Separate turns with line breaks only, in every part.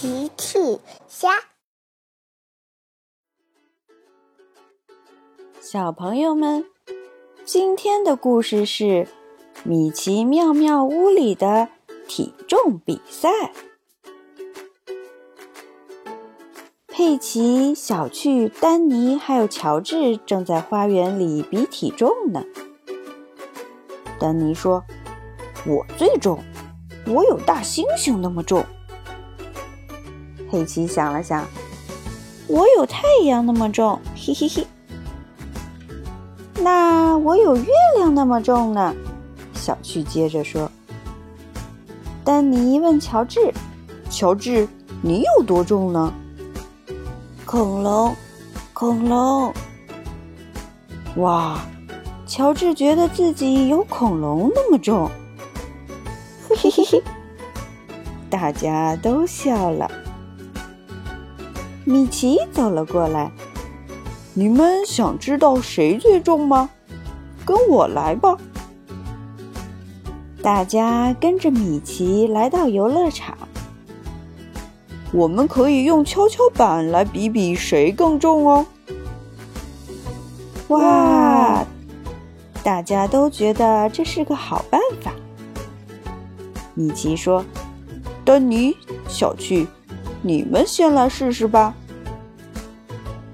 奇趣虾，
小朋友们，今天的故事是《米奇妙妙屋里的体重比赛》。佩奇、小趣、丹尼还有乔治正在花园里比体重呢。丹尼说：“我最重，我有大猩猩那么重。”佩奇想了想，我有太阳那么重，嘿嘿嘿。那我有月亮那么重呢？小趣接着说。丹尼问乔治：“乔治，你有多重呢？”恐龙，恐龙。哇，乔治觉得自己有恐龙那么重，嘿嘿嘿，大家都笑了。米奇走了过来，你们想知道谁最重吗？跟我来吧！大家跟着米奇来到游乐场，我们可以用跷跷板来比比谁更重哦！哇，大家都觉得这是个好办法。米奇说：“丹尼，小趣。”你们先来试试吧。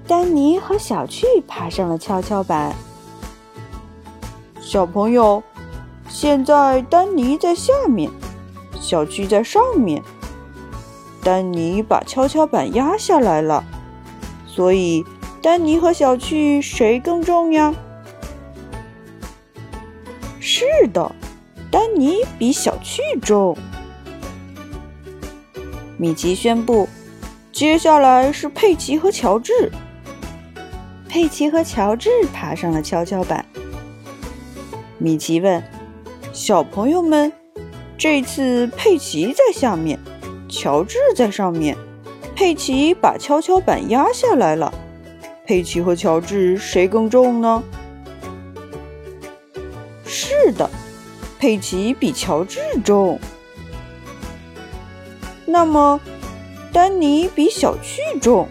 丹尼和小趣爬上了跷跷板。小朋友，现在丹尼在下面，小趣在上面。丹尼把跷跷板压下来了，所以丹尼和小趣谁更重呀？是的，丹尼比小趣重。米奇宣布：“接下来是佩奇和乔治。”佩奇和乔治爬上了跷跷板。米奇问：“小朋友们，这次佩奇在下面，乔治在上面。佩奇把跷跷板压下来了。佩奇和乔治谁更重呢？”“是的，佩奇比乔治重。”那么，丹尼比小趣重，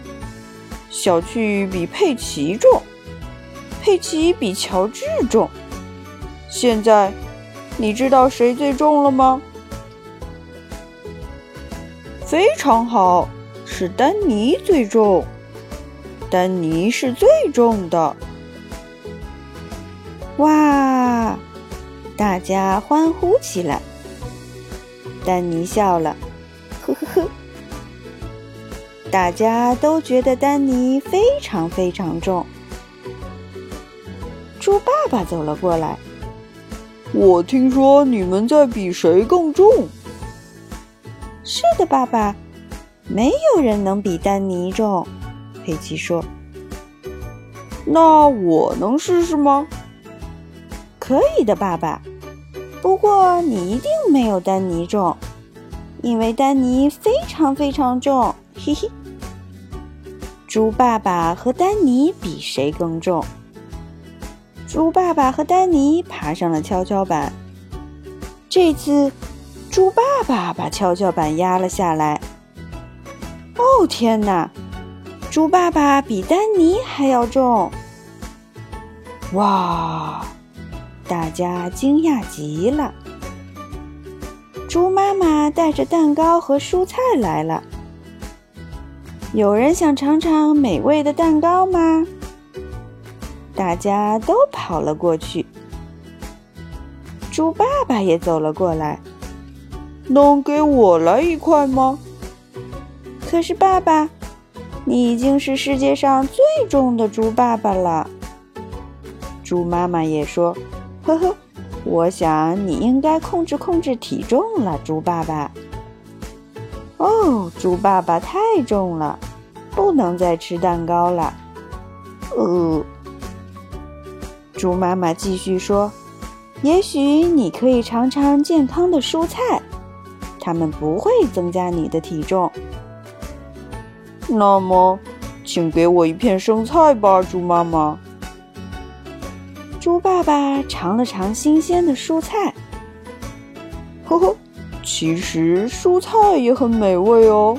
小趣比佩奇重，佩奇比乔治重。现在，你知道谁最重了吗？非常好，是丹尼最重，丹尼是最重的。哇！大家欢呼起来。丹尼笑了。大家都觉得丹尼非常非常重。猪爸爸走了过来，我听说你们在比谁更重。是的，爸爸，没有人能比丹尼重。佩奇说：“那我能试试吗？”可以的，爸爸。不过你一定没有丹尼重。因为丹尼非常非常重，嘿嘿。猪爸爸和丹尼比谁更重？猪爸爸和丹尼爬上了跷跷板。这次，猪爸爸把跷跷板压了下来。哦天哪！猪爸爸比丹尼还要重！哇！大家惊讶极了。猪妈妈带着蛋糕和蔬菜来了。有人想尝尝美味的蛋糕吗？大家都跑了过去。猪爸爸也走了过来。能给我来一块吗？可是爸爸，你已经是世界上最重的猪爸爸了。猪妈妈也说：“呵呵。”我想你应该控制控制体重了，猪爸爸。哦，猪爸爸太重了，不能再吃蛋糕了。呃，猪妈妈继续说：“也许你可以尝尝健康的蔬菜，它们不会增加你的体重。”那么，请给我一片生菜吧，猪妈妈。猪爸爸尝了尝新鲜的蔬菜，呵呵，其实蔬菜也很美味哦。